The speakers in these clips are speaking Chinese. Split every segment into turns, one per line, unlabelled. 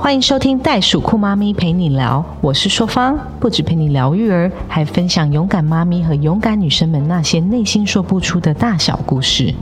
欢迎收听袋鼠酷妈咪陪你聊，我是硕芳，不止陪你聊育儿，还分享勇敢妈咪和勇敢女生们那些内心说不出的大小故事。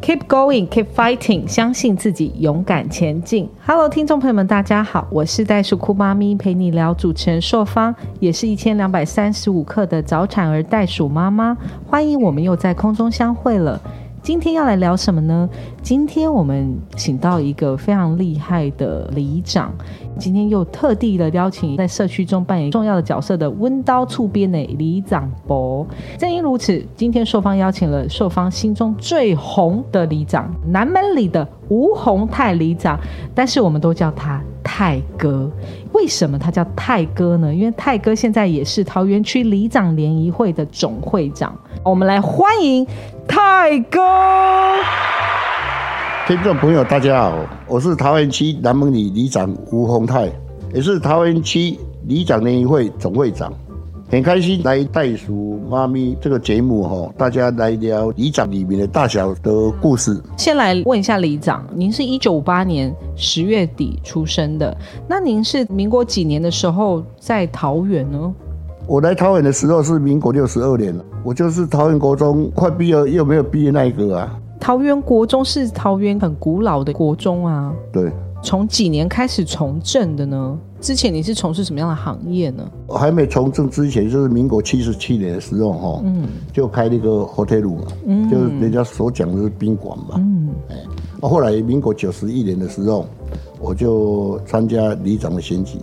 Keep going, keep fighting，相信自己，勇敢前进。Hello，听众朋友们，大家好，我是袋鼠酷妈咪陪你聊主持人硕芳，也是一千两百三十五克的早产儿袋鼠妈妈。欢迎我们又在空中相会了。今天要来聊什么呢？今天我们请到一个非常厉害的里长，今天又特地的邀请在社区中扮演重要的角色的温刀触边的里长伯。正因如此，今天寿芳邀请了寿芳心中最红的里长——南门里的吴宏泰里长，但是我们都叫他泰哥。为什么他叫泰哥呢？因为泰哥现在也是桃园区里长联谊会的总会长。我们来欢迎泰哥。
听众朋友，大家好，我是桃园区南门里里长吴宏泰，也是桃园区里长联谊会总会长，很开心来袋鼠妈咪这个节目哈，大家来聊里长里面的大小的故事。
先来问一下里长，您是一九五八年十月底出生的，那您是民国几年的时候在桃园呢？
我来桃园的时候是民国六十二年了，我就是桃园国中快毕业又没有毕业那一个啊。
桃园国中是桃园很古老的国中啊。
对。
从几年开始从政的呢？之前你是从事什么样的行业呢？
我还没从政之前，就是民国七十七年的时候哈，嗯，就开那个 hotel 嘛，嗯，就是人家所讲的是宾馆嘛，嗯，哎，后来民国九十一年的时候，我就参加里长的选举。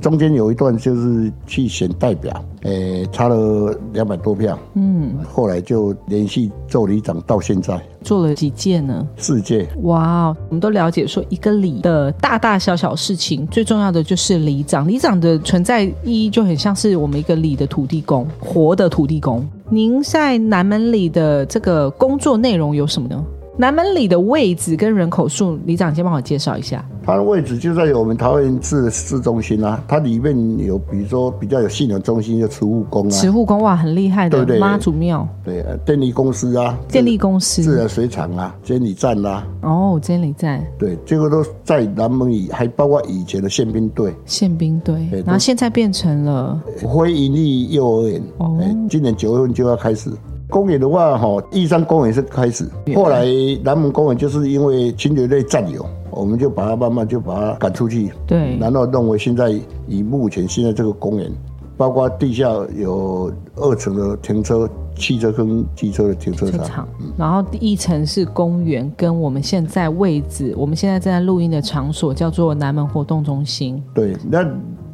中间有一段就是去选代表，诶，差了两百多票，嗯，后来就连续做里长到现在，
做了几届呢？
四届。
哇，我们都了解说，一个里的大大小小事情，最重要的就是里长。里长的存在意义就很像是我们一个里的土地公，活的土地公。您在南门里的这个工作内容有什么呢？南门里的位置跟人口数，李长先帮我介绍一下。
它的位置就在我们桃园市的市中心啊，它里面有比如说比较有信仰中心，就慈护宫啊。
慈护宫哇，很厉害的，
对对？
妈祖庙。
对，电力公司啊。
电力公司。
自来水厂啊，监理站啦。
哦，监理站。
对，这个都在南门里，还包括以前的宪兵队。
宪兵队。然后现在变成了
非盈利幼儿园。哦。今年九月份就要开始。公园的话，哈，义山公园是开始，后来南门公园就是因为侵略队占有，我们就把它慢慢就把它赶出去。
对，
然后认为现在以目前现在这个公园，包括地下有二层的停车、汽车跟机车的停车场，
然后一层是公园，跟我们现在位置，我们现在正在录音的场所叫做南门活动中心。
对，那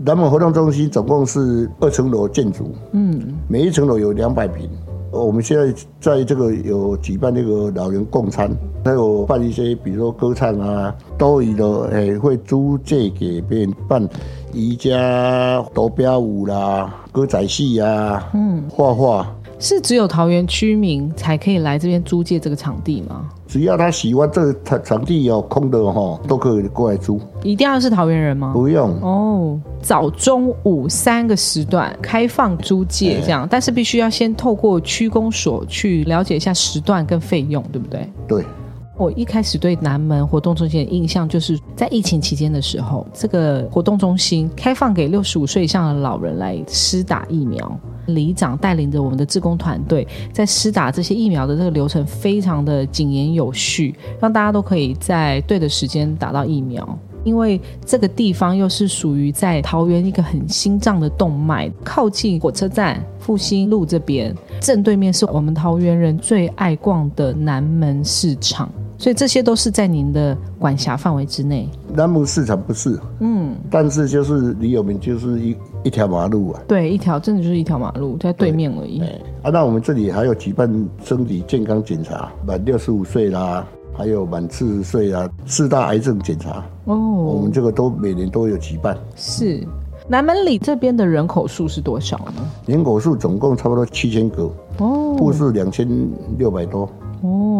南门活动中心总共是二层楼建筑，嗯，每一层楼有两百平。我们现在在这个有举办那个老人共餐，还有办一些，比如说歌唱啊，多余的诶会租借给别人办瑜伽、夺标舞啦、歌仔戏啊，嗯，画画。
是只有桃园居民才可以来这边租借这个场地吗？
只要他喜欢这个场场地有空的哈，都可以过来租。
一定要是桃园人吗？
不用
哦。早、中、午三个时段开放租借这样，但是必须要先透过区公所去了解一下时段跟费用，对不对？
对。
我一开始对南门活动中心的印象，就是在疫情期间的时候，这个活动中心开放给六十五岁以上的老人来施打疫苗。里长带领着我们的志工团队，在施打这些疫苗的这个流程非常的井然有序，让大家都可以在对的时间打到疫苗。因为这个地方又是属于在桃园一个很心脏的动脉，靠近火车站复兴路这边，正对面是我们桃园人最爱逛的南门市场。所以这些都是在您的管辖范围之内。
南门市场不是，嗯，但是就是离我们就是一一条马路啊。
对，一条真的就是一条马路，在对面而已。
啊，那我们这里还有举办身体健康检查，满六十五岁啦，还有满四十岁啊，四大癌症检查。哦，我们这个都每年都有举办。
是，南门里这边的人口数是多少呢？
人口数总共差不多七千个，哦，户数两千六百多。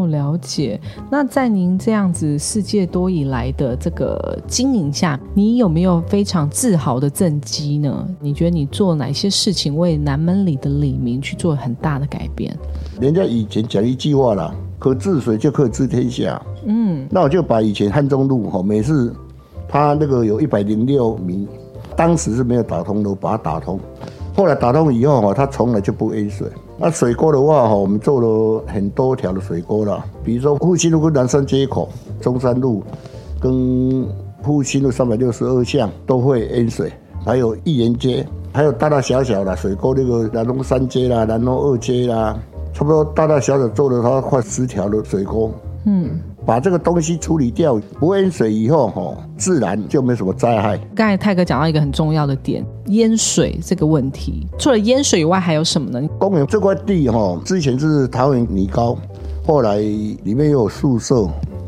哦，了解。那在您这样子世界多以来的这个经营下，你有没有非常自豪的政绩呢？你觉得你做哪些事情为南门里的李明去做很大的改变？
人家以前讲一句话啦，可治水就可以治天下。嗯，那我就把以前汉中路哈，每次他那个有一百零六米，当时是没有打通的，把它打通。后来打通以后哈，它从来就不淹水。那水沟的话哈，我们做了很多条的水沟了，比如说复兴路跟南山街口、中山路跟复兴路三百六十二巷都会淹水，还有义园街，还有大大小小的水沟，那个南龙三街啦、南龙二街啦，差不多大大小小做了它快十条的水沟。嗯。把这个东西处理掉，不淹水以后，哈，自然就没什么灾害。
刚才泰哥讲到一个很重要的点，淹水这个问题。除了淹水以外，还有什么呢？
公园这块地，哈，之前是桃园泥高，后来里面又有宿舍，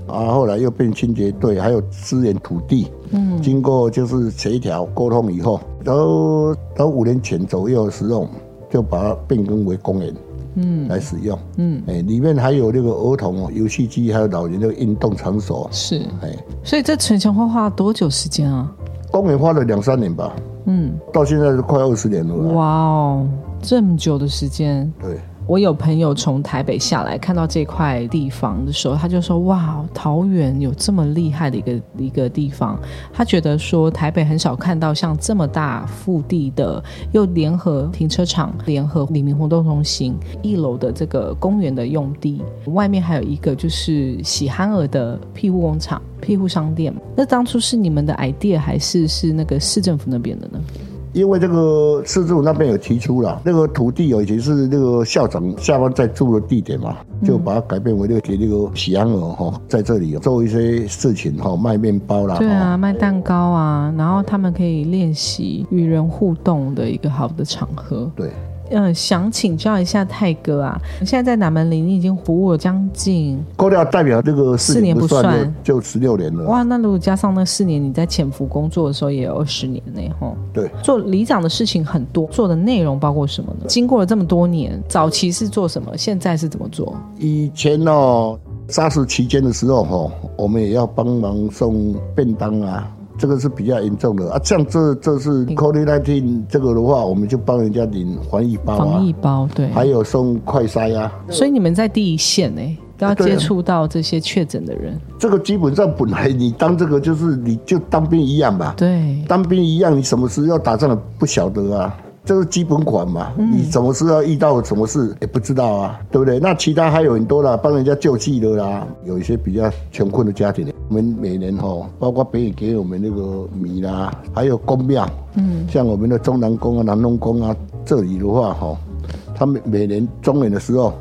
啊，后来又变清洁队，还有资源土地。嗯，经过就是协调沟通以后，都都五年前左右的时候，就把它变更为公园。嗯，来使用，嗯，哎，里面还有那个儿童游戏机，还有老人的运动场所，
是，哎，所以这城墙会花多久时间啊？
公园花了两三年吧，嗯，到现在是快二十年了。
哇哦，这么久的时间，
对。
我有朋友从台北下来，看到这块地方的时候，他就说：“哇，桃园有这么厉害的一个一个地方。”他觉得说台北很少看到像这么大腹地的，又联合停车场、联合黎明活动中心一楼的这个公园的用地，外面还有一个就是喜憨儿的庇护工厂、庇护商店。那当初是你们的 idea 还是是那个市政府那边的呢？
因为这个市政府那边有提出了，那个土地有以前是那个校长下班在住的地点嘛，就把它改变为那个给那个喜安儿哈，在这里做一些事情哈，卖面包啦，
对啊，卖蛋糕啊，然后他们可以练习与人互动的一个好的场合。
对。
嗯，想请教一下泰哥啊，现在在南门林已经服务了将近，
扣掉代表这个四年不算，就十六年了。
哇，那如果加上那四年你在潜伏工作的时候，也有二十年呢，吼。
对，
做里长的事情很多，做的内容包括什么呢？经过了这么多年，早期是做什么？现在是怎么做？
以前哦，沙士期间的时候，哈，我们也要帮忙送便当啊。这个是比较严重的啊，像这这是 COVID nineteen 这个的话，我们就帮人家领防疫包啊，
防疫包对，
还有送快筛啊。
所以你们在第一线呢，都要接触到这些确诊的人。
这个基本上本来你当这个就是你就当兵一样吧，
对，
当兵一样，你什么时要打仗不晓得啊。这是基本款嘛？你什么时候遇到什么事也不知道啊，对不对？那其他还有很多啦，帮人家救济的啦，有一些比较穷困的家庭，我们每年哈，包括北影给我们那个米啦，还有公庙，嗯，像我们的中南宫啊、南龙宫啊，这里的话哈，他们每年中元的时候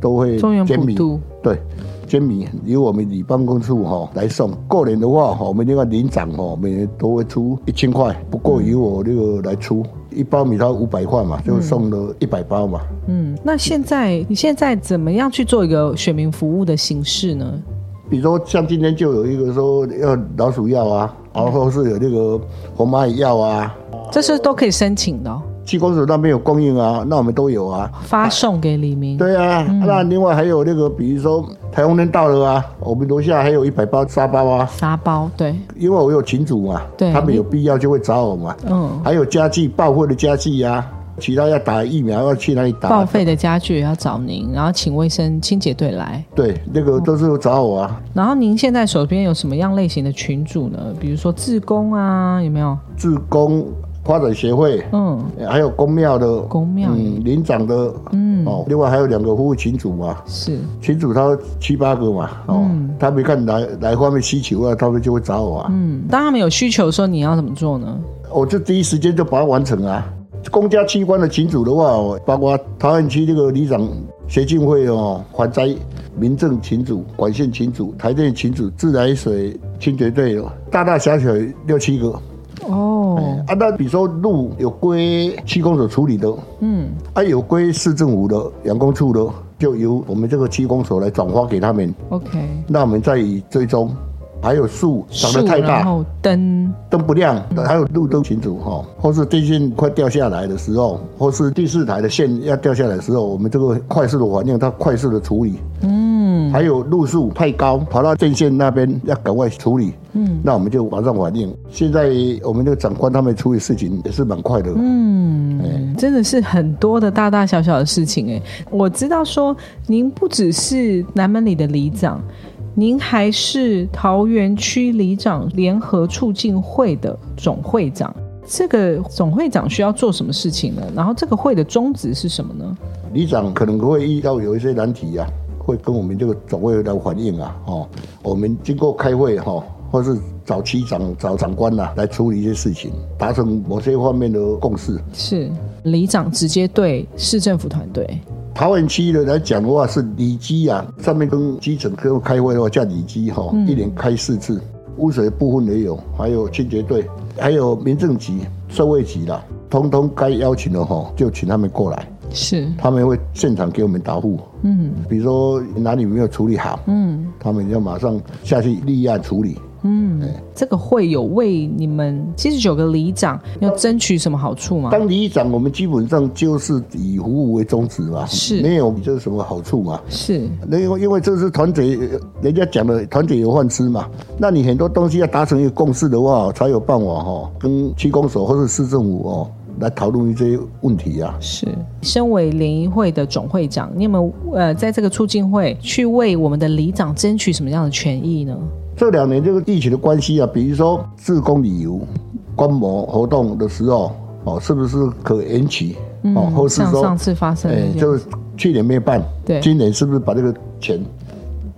都会
捐米，
对。煎米由我们里办公处哈来送，过年的话哈，我们那个领长哈每年都会出一千块，不过由我那个来出，一包米它五百块嘛，就送了一百包嘛。
嗯，那现在你现在怎么样去做一个选民服务的形式呢？
比如说像今天就有一个说要老鼠药啊，然后是有那个红蚂蚁药啊，
这是都可以申请的。
七公所那边有供应啊，那我们都有啊，
发送给李明。
对啊，那另外还有那个，比如说台风天到了啊，我们楼下还有一百包沙包啊。
沙包，对。
因为我有群主嘛，
对，
他们有必要就会找我嘛。嗯。还有家具报废的家具呀，其他要打疫苗要去哪里打？
报废的家具要找您，然后请卫生清洁队来。
对，那个都是找我啊。
然后您现在手边有什么样类型的群主呢？比如说自工啊，有没有？
自工。发展协会，嗯，还有公庙的
公庙，嗯，
林长的，嗯，哦，另外还有两个服务群主嘛，
是。
群主他七八个嘛，哦，他们看来来方面需求啊，他们就会找我啊，
嗯，当他们有需求的时候，你要怎么做呢？
我就第一时间就把它完成啊。公家机关的群主的话，包括桃园区这个里长协进会哦，环灾民政群主、管线群主、台电群主、自来水清洁队，大大小小六七个。哦，啊，那比如说路有归区公所处理的，嗯，啊有归市政府的养工处的，就由我们这个区公所来转发给他们。
OK，
那我们再以追踪，还有树长得太大，
灯
灯不亮，还有路灯群组哈，或是电线快掉下来的时候，或是第四台的线要掉下来的时候，我们这个快速的反应，它快速的处理。嗯。还有路数太高，跑到电线那边要赶快处理。嗯，那我们就马上反应。现在我们这个长官他们处理事情也是蛮快的。嗯，
真的是很多的大大小小的事情哎。我知道说您不只是南门里的里长，您还是桃园区里长联合促进会的总会长。这个总会长需要做什么事情呢？然后这个会的宗旨是什么呢？
里长可能会遇到有一些难题呀，会跟我们这个总会来反映啊。哦，我们经过开会哈，或是找区长、找长官呐来处理一些事情，达成某些方面的共识。
是里长直接对市政府团队。
桃园区的来讲的话是里基啊，上面跟基层跟开会的话叫里基哈，一年开四次。污水部分也有，还有清洁队。还有民政局、社会局啦，通通该邀请的哈，就请他们过来。
是，
他们会现场给我们答复。嗯，比如说哪里没有处理好，嗯，他们要马上下去立案处理。
嗯，这个会有为你们七十九个里长要争取什么好处吗？
当里长，我们基本上就是以服务为宗旨嘛，
是，
没有就是什么好处嘛，
是。
那因为因为这是团结，人家讲的团结有饭吃嘛，那你很多东西要达成一个共识的话，才有办法哈，跟区公所或者市政府哦来讨论这些问题啊。
是，身为联谊会的总会长，你有没有呃在这个促进会去为我们的里长争取什么样的权益呢？
这两年这个疫情的关系啊，比如说自贡旅游观摩活动的时候，哦，是不是可延期？
哦，或是说上次发生，哎，
就是去年没办，
对，
今年是不是把这个钱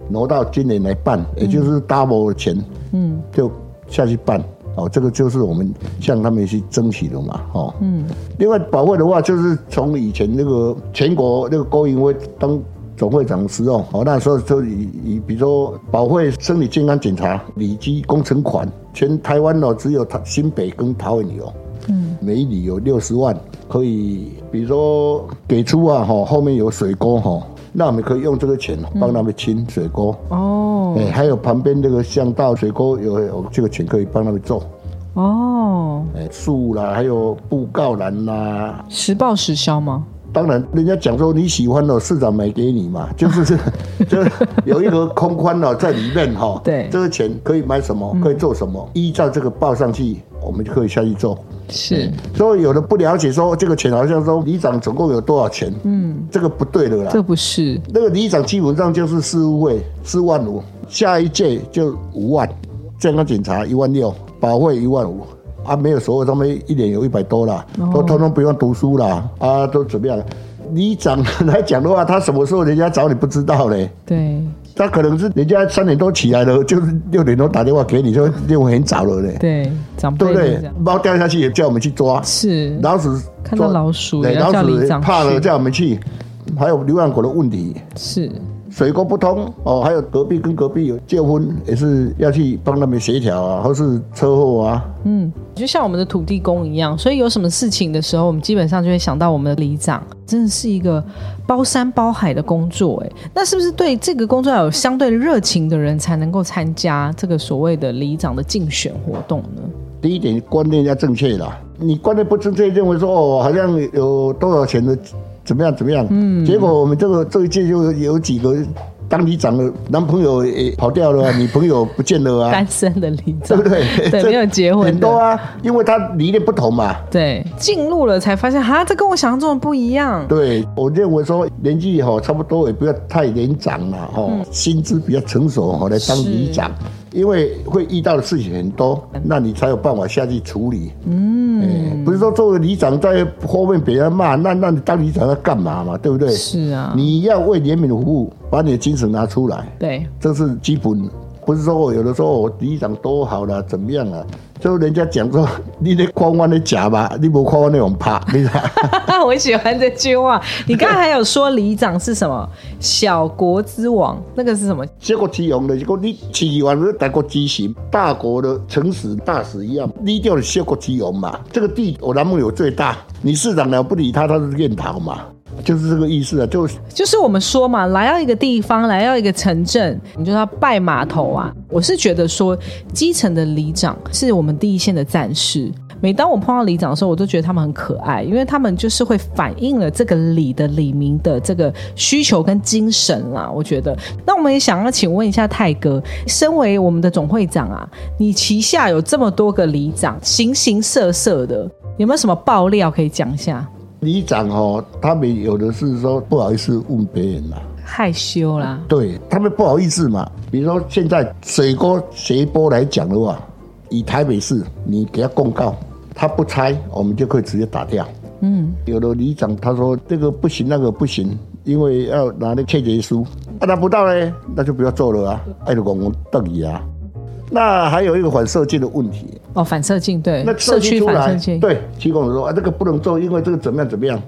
挪到今年来办？也就是 double 的钱，嗯，就下去办。哦，这个就是我们向他们去争取的嘛，哦，嗯。另外保会的话，就是从以前那个全国那个高银会当。总会长时候，哦，那时候就以以，比如说保会生理健康检查、里基工程款，全台湾哦只有台新北跟桃园有，嗯，每里有六十万，可以，比如说给出啊，哈，后面有水沟哈，那我们可以用这个钱帮他们清水沟，哦，哎，还有旁边这个巷道水沟有有这个钱可以帮他们做，哦，哎，树啦，还有布告栏啦，
实报实销吗？
当然，人家讲说你喜欢的市长买给你嘛，就是 就有一个空宽了在里面哈。
对，
这个钱可以买什么，可以做什么，依照这个报上去，我们就可以下去做。
是，
所以有的不了解说这个钱好像说里长总共有多少钱，嗯，这个不对的啦。
这不是。
那个里长基本上就是事务费四万五，下一届就五万，健康检查一万六，保费一万五。啊，没有所谓，他们一年有一百多了，都通通不用读书了，啊，都怎么样？你长来讲的话，他什么时候人家找你不知道嘞？
对，
他可能是人家三点多起来了，就是六点多打电话给你，就因为很早了嘞。
对，长辈
对不对？猫掉下去也叫我们去抓，
是
老鼠
看到老鼠，
老鼠怕了叫我们去，还有流浪狗的问题
是。
水沟不通哦，还有隔壁跟隔壁有结婚，也是要去帮他们协调啊，或是车祸啊。
嗯，就像我们的土地公一样，所以有什么事情的时候，我们基本上就会想到我们的里长，真的是一个包山包海的工作。哎，那是不是对这个工作要有相对热情的人才能够参加这个所谓的里长的竞选活动呢？
第一点观念要正确啦，你观念不正确，认为说哦，好像有多少钱的。怎么样？怎么样？嗯，结果我们这个这一届就有几个当里长的男朋友也跑掉了，女朋友不见了啊，
单身的里长，
对不对？
对，没有结婚
很多啊，因为他理念不同嘛。
对，进入了才发现，哈，这跟我想象中的不一样。
对，我认为说年纪哈差不多，也不要太年长了哈，心智比较成熟哈，来当里长。因为会遇到的事情很多，那你才有办法下去处理。嗯，不是说作为里长在后面别人骂，那那你当里长要干嘛嘛？对不对？
是啊，
你要为人民服务，把你的精神拿出来。
对，
这是基本。不是说我有的时候我里长多好了，怎么样啊？就人家讲说 你得夸我的假吧，你不夸我那种怕，你知道？
我喜欢这句话。你刚才还有说里长是什么小国之王，那个是什么？
小国之王的，结果你起完了大国之行，大国的城史大使一样，你就是小国之王嘛。这个地我南梦有最大，你市长呢不理他，他是愿逃嘛。就是这个意思啊，就
就是我们说嘛，来到一个地方，来到一个城镇，你就要拜码头啊。我是觉得说，基层的里长是我们第一线的战士。每当我碰到里长的时候，我都觉得他们很可爱，因为他们就是会反映了这个里的里民的这个需求跟精神啦。我觉得，那我们也想要请问一下泰哥，身为我们的总会长啊，你旗下有这么多个里长，形形色色的，有没有什么爆料可以讲一下？
里长哦，他们有的是说不好意思问别人啦，
害羞啦，
对他们不好意思嘛。比如说现在水沟斜波来讲的话，以台北市你给他公告，他不拆，我们就可以直接打掉。嗯，有的里长他说这个不行，那个不行，因为要拿那切结书，啊拿不到呢，那就不要做了啊，爱的公公瞪你啊。那还有一个反射镜的问题，
哦，反射镜对，
那
社区
出来
反射镜，
对，提供说啊，这个不能做，因为这个怎么样怎么样，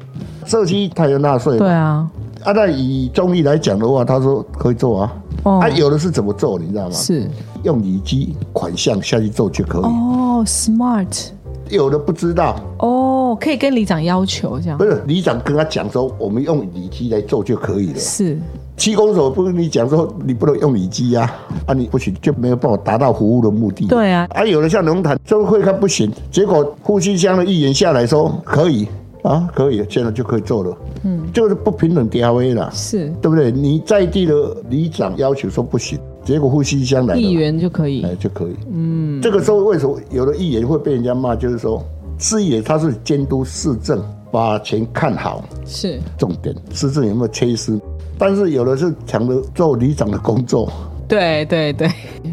社区他要纳税。
对啊，
啊，那以中医来讲的话，他说可以做啊。
哦。
啊，有的是怎么做，你知道吗？
是。
用里基款项下去做就可以。
哦，smart。
有的不知道，
哦，可以跟里长要求这样。
不，是里长跟他讲说，我们用里基来做就可以了。
是
七公所不跟你讲说，你不能用里基啊，啊你不行就没有办法达到服务的目的。
对啊，
啊，有的像龙潭就会看不行，结果呼吸箱的议员下来说可以啊，可以，现在就可以做了。嗯，就是不平等调位了。
是
对不对？你在地的里长要求说不行，结果呼吸箱来了，
议员就可以
哎就可以。嗯，这个时候为什么有的议员会被人家骂？就是说，市议员他是监督市政，把钱看好，
是
重点市政有没有缺失？但是有的是抢着做里长的工作，
对对对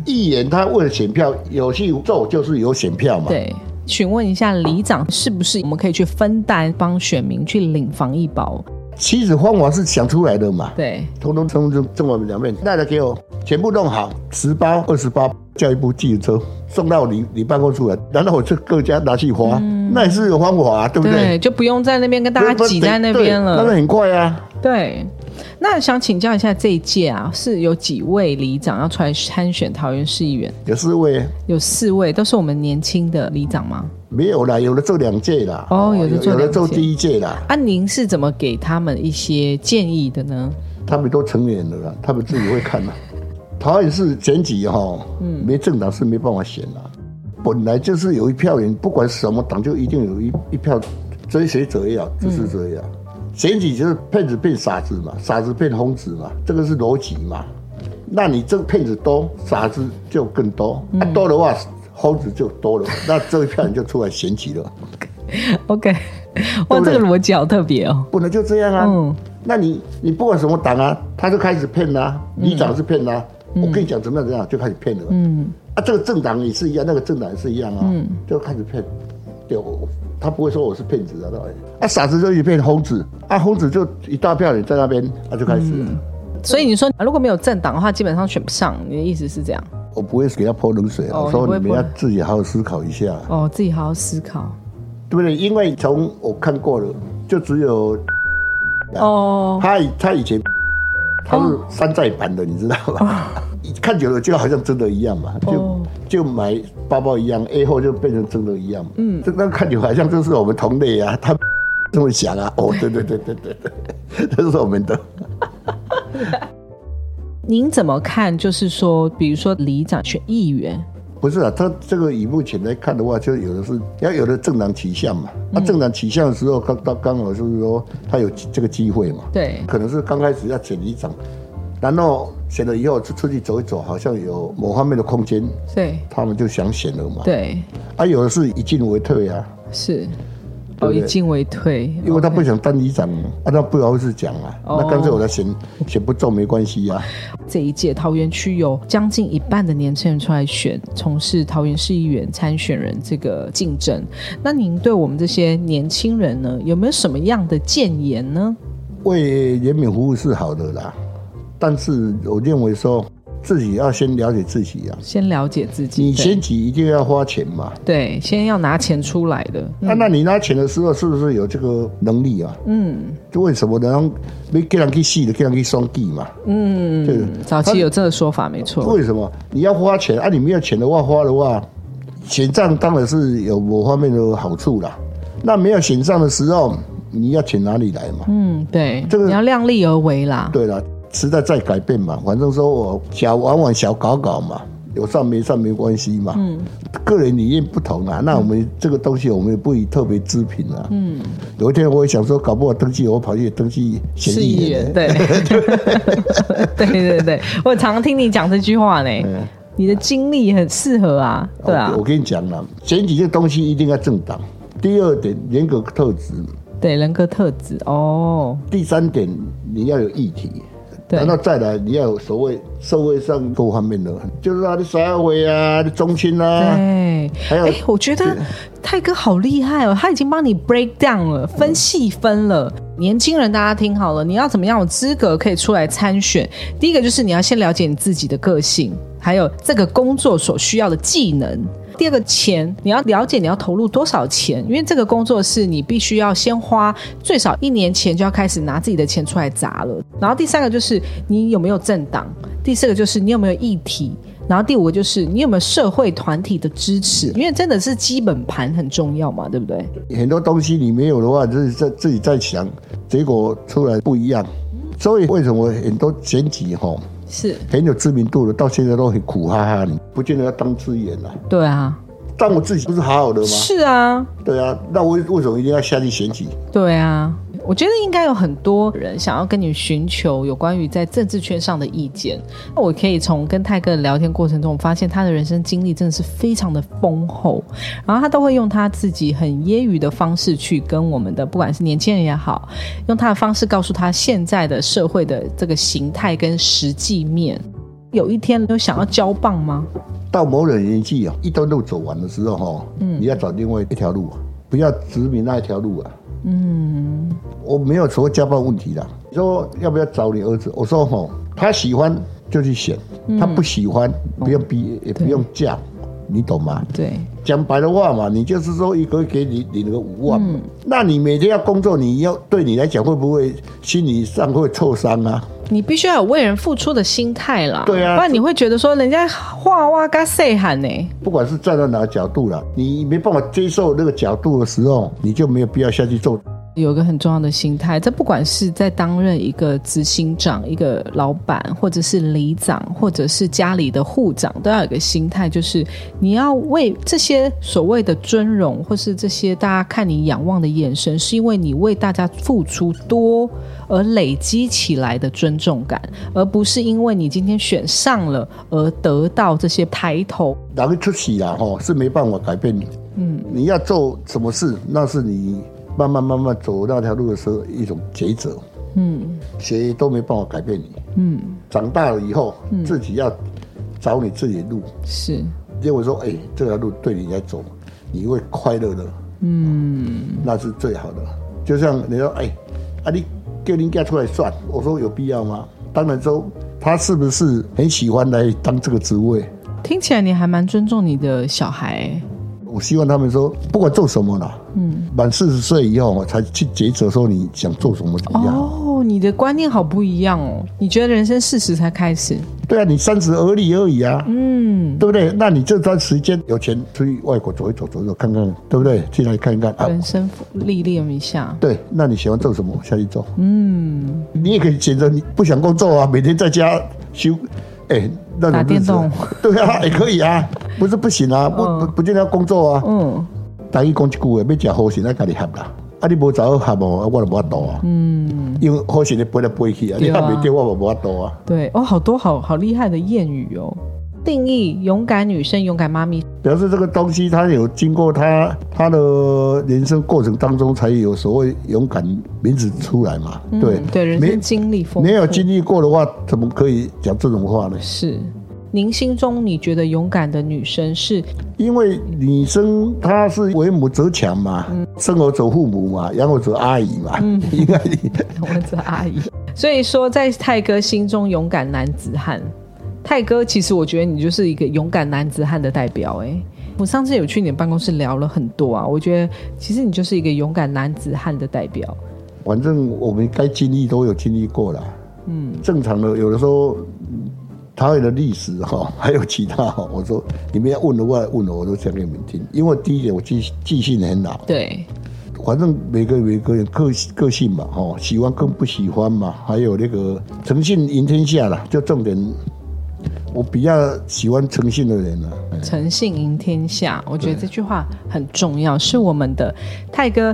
议员他为了选票有去做，就是有选票嘛。
对。询问一下里长，是不是我们可以去分担，帮选民去领防疫包？
其实方法是想出来的嘛。
对，
通通通通中文两面，那来给我全部弄好，十包二十包，叫一部计程车送到你你办公室来，然后我就各家拿去花，那也是有方法啊，对不对？
对，就不用在那边跟大家
不
挤在那
对
边了。
那很快啊。
对，那想请教一下，这一届啊，是有几位里长要出来参选桃园市议员？
有四位
有四位，都是我们年轻的里长吗？
没有啦，有的做两届啦，
哦有的做
有的做第一届啦，
啊，您是怎么给他们一些建议的呢？
他们都成年了啦，他们自己会看啦。桃园市选举哈，嗯，没政党是没办法选啦。本来就是有一票人，不管什么党，就一定有一一票追随者也好，支持者也好。选举就是骗子变傻子嘛，傻子变疯子嘛，这个是逻辑嘛。那你这个骗子多，傻子就更多，啊多的话，疯子就多了，那这一票人就出来选举了。
OK，哇，这个逻辑好特别哦。
不能就这样啊。
嗯
那你你不管什么党啊，他就开始骗啦、里长是骗啦、我跟你讲怎么样怎么样，就开始骗了。
嗯，
啊，这个政党也是一样，那个政党也是一样啊，就开始骗。对，我他不会说我是骗子啊，对吧？啊，傻子就一片疯子，啊，疯子就一大票人在那边，啊，就开始了。
所以你说如果没有政党的话，基本上选不上。你的意思是这样？
我不会给他泼冷水我说
你
们要自己好好思考一下，
哦，自己好好思考。
对不对？因为从我看过了，就只有
哦，
他以他以前他是山寨版的，你知道吗？看久了就好像真的一样嘛，就、
哦
就买包包一样，A 货就变成真的一样嘛。嗯，这那看久好像就是我们同类啊，他 这么想啊。哦，对对对对对对，这是我们的。
您怎么看？就是说，比如说里长选议员，
不是啊，他这个以目前来看的话，就有的是要有的政党取向嘛。那、政党取向的时候，刚刚刚好就是说他有这个机会嘛。
对，
可能是刚开始要选里长，然后选了以后就出去走一走，好像有某方面的空间，
对，
他们就想选了嘛。
对，
啊，有的是以进为退啊，
是。哦，以进为退，
因为他不想当里长啊，他不好意思讲啊，
哦
那干脆我来选，选不中没关系啊。
这一届桃园区有将近一半的年轻人出来选，从事桃园市议员参选人这个竞争。那您对我们这些年轻人呢，有没有什么样的建言呢？
为人民服务是好的啦，但是我认为说自己要先了解自己啊，
先了解自己，对
你选举一定要花钱嘛。
对，先要拿钱出来的。
那、那你拿钱的时候是不是有这个能力啊？
嗯
就为什么呢？没给人去细的，给人去双计嘛。
嗯，
对
早期有这个说法，没错。
为什么你要花钱啊？你没有钱的话，花的话，选账当然是有某方面的好处啦。那没有选上的时候，你要钱哪里来嘛？
嗯，对，
这个
你要量力而为啦。
对了，时代在改变嘛，反正说我小玩玩、小搞搞嘛，有上没上没关系嘛。嗯，个人理念不同啊，那我们这个东西我们也不以特别支评啊。嗯，有一天我也想说，搞不好登记，我跑去登记议
议员，
员。
对，对对对，我常常听你讲这句话呢。你的经历很适合啊，对啊
我，跟你讲了，选举这个东西一定要政党。第二点，人格特质，
对，人格特质哦。
第三点，你要有议题。
对
然后再来，你要有所谓社会上各方面的，就是啊，你社会啊，你中心啊，
对，
还有
哎，我觉得泰哥好厉害哦，他已经帮你 break down 了，分细分了。年轻人，大家听好了，你要怎么样有资格可以出来参选？第一个就是你要先了解你自己的个性，还有这个工作所需要的技能。第二个钱，你要了解你要投入多少钱，因为这个工作是你必须要先花最少一年前就要开始拿自己的钱出来砸了。然后第三个就是你有没有政党，第四个就是你有没有议题，然后第五个就是你有没有社会团体的支持，因为真的是基本盘很重要嘛，对不对？
很多东西你没有的话，就是在自己在想，结果出来不一样。所以为什么很多选举哈
是，
很有知名度的，到现在都很苦哈哈你，不见得要当资源了。
对啊，
但我自己不是好好的吗？
是啊，
对啊，那我为什么一定要下去选举？
对啊。我觉得应该有很多人想要跟你寻求有关于在政治圈上的意见。那我可以从跟泰哥的聊天过程中，我发现他的人生经历真的是非常的丰厚，然后他都会用他自己很揶揄的方式去跟我们的不管是年轻人也好，用他的方式告诉他现在的社会的这个形态跟实际面。有一天有想要交棒吗？
到某种年纪啊，一段路走完的时候哈，嗯，你要找另外一条路，不要执迷那一条路啊。嗯，我没有所谓家暴问题的。你说要不要找你儿子？我说吼，他喜欢就去选，他不喜欢不用逼，也不用嫁，你懂吗？
对，
讲白的话嘛，你就是说一个月给你领个五万嘛，那你每天要工作，你要对你来讲会不会心理上会挫伤啊？
你必须要有为人付出的心态啦，
对啊
不然你会觉得说人家话哇嘎塞喊呢。
不管是站在哪个角度了，你没办法接受那个角度的时候，你就没有必要下去做。
有一个很重要的心态，这不管是在担任一个执行长、一个老板，或者是里长，或者是家里的户长，都要有一个心态，就是你要为这些所谓的尊荣，或是这些大家看你仰望的眼神，是因为你为大家付出多而累积起来的尊重感，而不是因为你今天选上了而得到这些抬头。
哪个出息啊？哈，是没办法改变你。嗯，你要做什么事，那是你慢慢慢慢走那条路的时候一种抉择。嗯，谁都没办法改变你。嗯，长大了以后，自己要找你自己的路。
是，
结果说，哎、这条路对你来走，你会快乐的。嗯，那是最好的。就像你说，哎、啊，你叫人家出来算，我说有必要吗？当然说，他是不是很喜欢来当这个职位？
听起来你还蛮尊重你的小孩、欸。
我希望他们说，不管做什么啦，嗯，满四十岁以后才去抉择说你想做什么怎么样。
哦，你的观念好不一样哦。你觉得人生四十才开始？
对啊，你三十而立而已啊，嗯，对不对？那你这段时间有钱出去外国走一走，走一走看看，对不对？进来看一看啊。
人生历练一下。
对，那你喜欢做什么，下去做。嗯，你也可以选择你不想工作啊，每天在家休，哎，那种
打电动。
对啊，也可以啊，不是不行啊，不不不见得要工作啊。
嗯，
但伊讲一句话，要食好食，咱家己合啦。啊，你无找好合哦，啊我就无法度啊。嗯，因为好食你飞来飞去啊，你
对啊
合袂到我无法度啊。
对哦，好多好好厉害的谚语哦。定义勇敢女生、勇敢妈咪，
表示这个东西，它有经过她她的人生过程当中，才有所谓勇敢名字出来嘛。对
嗯对，人
没
生经历丰富，
没有经历过的话，怎么可以讲这种话呢？
是。您心中你觉得勇敢的女生是
因为女生她是为母则强嘛，生儿者父母嘛，养儿者阿姨嘛，嗯应该你
我这阿姨，所以说在泰哥心中勇敢男子汉。泰哥，其实我觉得你就是一个勇敢男子汉的代表。哎，我上次有去你的办公室聊了很多啊，我觉得其实你就是一个勇敢男子汉的代表。
反正我们该经历都有经历过了。嗯，正常的，有的时候嗯台湾的历史哈，还有其他哈，我说你们要问的话问我，我都讲给你们听。因为第一点，我记记性很好，
对，
反正每个每个人个个性嘛，哈，喜欢跟不喜欢嘛，还有那个诚信赢天下啦，就重点。我比较喜欢诚信的人啊，
诚信赢天下，我觉得这句话很重要，是我们的泰哥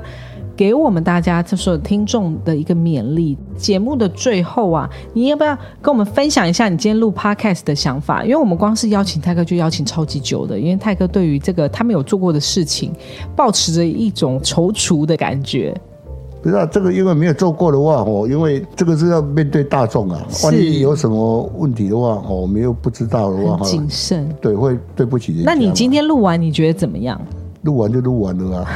给我们大家这所有听众的一个勉励。节目的最后啊，你要不要跟我们分享一下你今天录 podcast 的想法？因为我们光是邀请泰哥就邀请超级久的，因为泰哥对于这个他没有做过的事情，保持着一种踌躇的感觉。
不知道，这个因为没有做过的话，哦，因为这个是要面对大众啊，万一有什么问题的话，哦，我们又不知道的话，哈，
谨慎，
对，会对不起人。
那你今天录完，你觉得怎么样？
录完就录完了啊。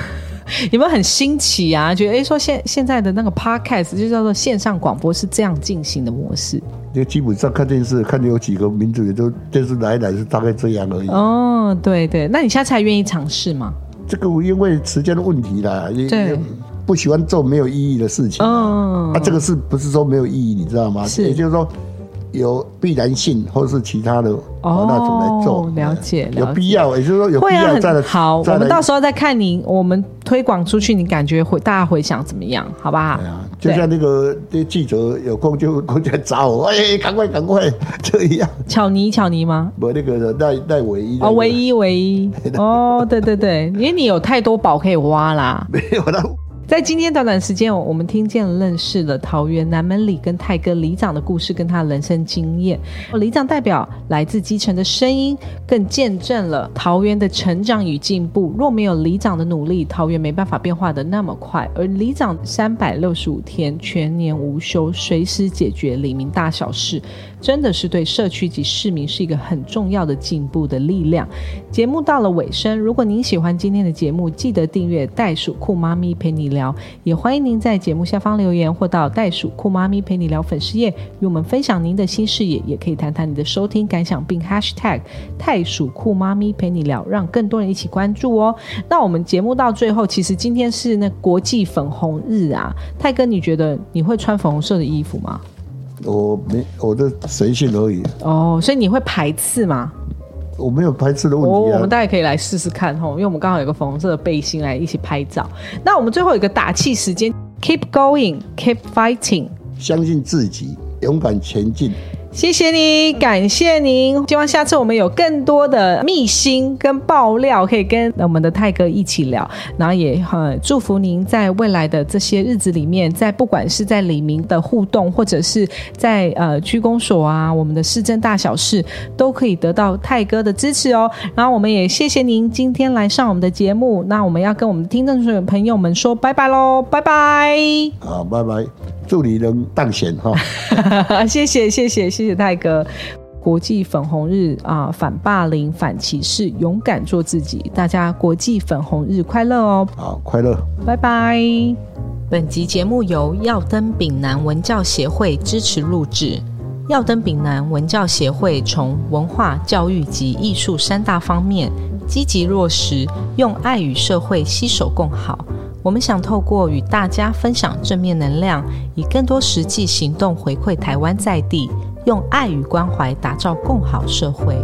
有没有很新奇啊？觉得哎，说现现在的那个 podcast 就叫做线上广播是这样进行的模式。
因为基本上看电视，看有几个名字也都电视来来是大概这样而已。
哦，对对，那你下次还愿意尝试吗？
这个因为时间的问题啦，也不喜欢做没有意义的事情啊。
嗯
啊，这个是不是说没有意义？你知道吗？
是
也就是说有必然性，或者是其他的
哦
那种来做，
了解
有
了解
必要，也就是说有必要再
好。我们到时候再看你，我们推广出去，你感觉回大家回想怎么样？好不好
就像那个那记者有空就过来找我，哎，赶快赶快这样。
巧尼，巧尼吗？
不那个赖赖唯一
哦，唯一唯一哦，对对对，因为你有太多宝可以挖啦。
没有了。
在今天短短时间，我们听见、认识了桃园南门里跟泰哥里长的故事，跟他人生经验。里长代表来自基层的声音，更见证了桃园的成长与进步。若没有里长的努力，桃园没办法变化的那么快。而里长三百六十五天全年无休，随时解决里民大小事，真的是对社区及市民是一个很重要的进步的力量。节目到了尾声，如果您喜欢今天的节目，记得订阅袋鼠酷妈咪陪你聊，也欢迎您在节目下方留言，或到袋鼠酷妈咪陪你聊粉丝页与我们分享您的新视野，也可以谈谈你的收听感想，并 hashtag 袋鼠酷妈咪陪你聊，让更多人一起关注哦。那我们节目到最后，其实今天是那国际粉红日啊，泰哥，你觉得你会穿粉红色的衣服吗？
我没我的随性而已，
哦，所以你会排斥吗？
我没有排斥的问
我、
题啊
我们。大家可以来试试看吼，因为我们刚好有个粉红色的背心来一起拍照。那我们最后有一个打气时间，keep going，keep fighting。
相信自己，勇敢前进。
谢谢你，感谢您。希望下次我们有更多的秘辛跟爆料，可以跟我们的泰哥一起聊。然后也很祝福您在未来的这些日子里面，在不管是在李明的互动，或者是在呃区公所啊，我们的市政大小事，都可以得到泰哥的支持哦。然后我们也谢谢您今天来上我们的节目。那我们要跟我们的听众朋友们说拜拜喽，拜拜。
好，拜拜，祝你能当选哈。
谢谢谢谢谢谢泰哥。国际粉红日啊，反霸凌、反歧视，勇敢做自己。大家国际粉红日快乐哦！
好，快乐。
拜拜。本集节目由耀登丙南文教协会支持录制。耀登丙南文教协会从文化、教育及艺术三大方面积极落实，用爱与社会携手共好。我们想透过与大家分享正面能量，以更多实际行动回馈台湾在地，用爱与关怀打造更好社会。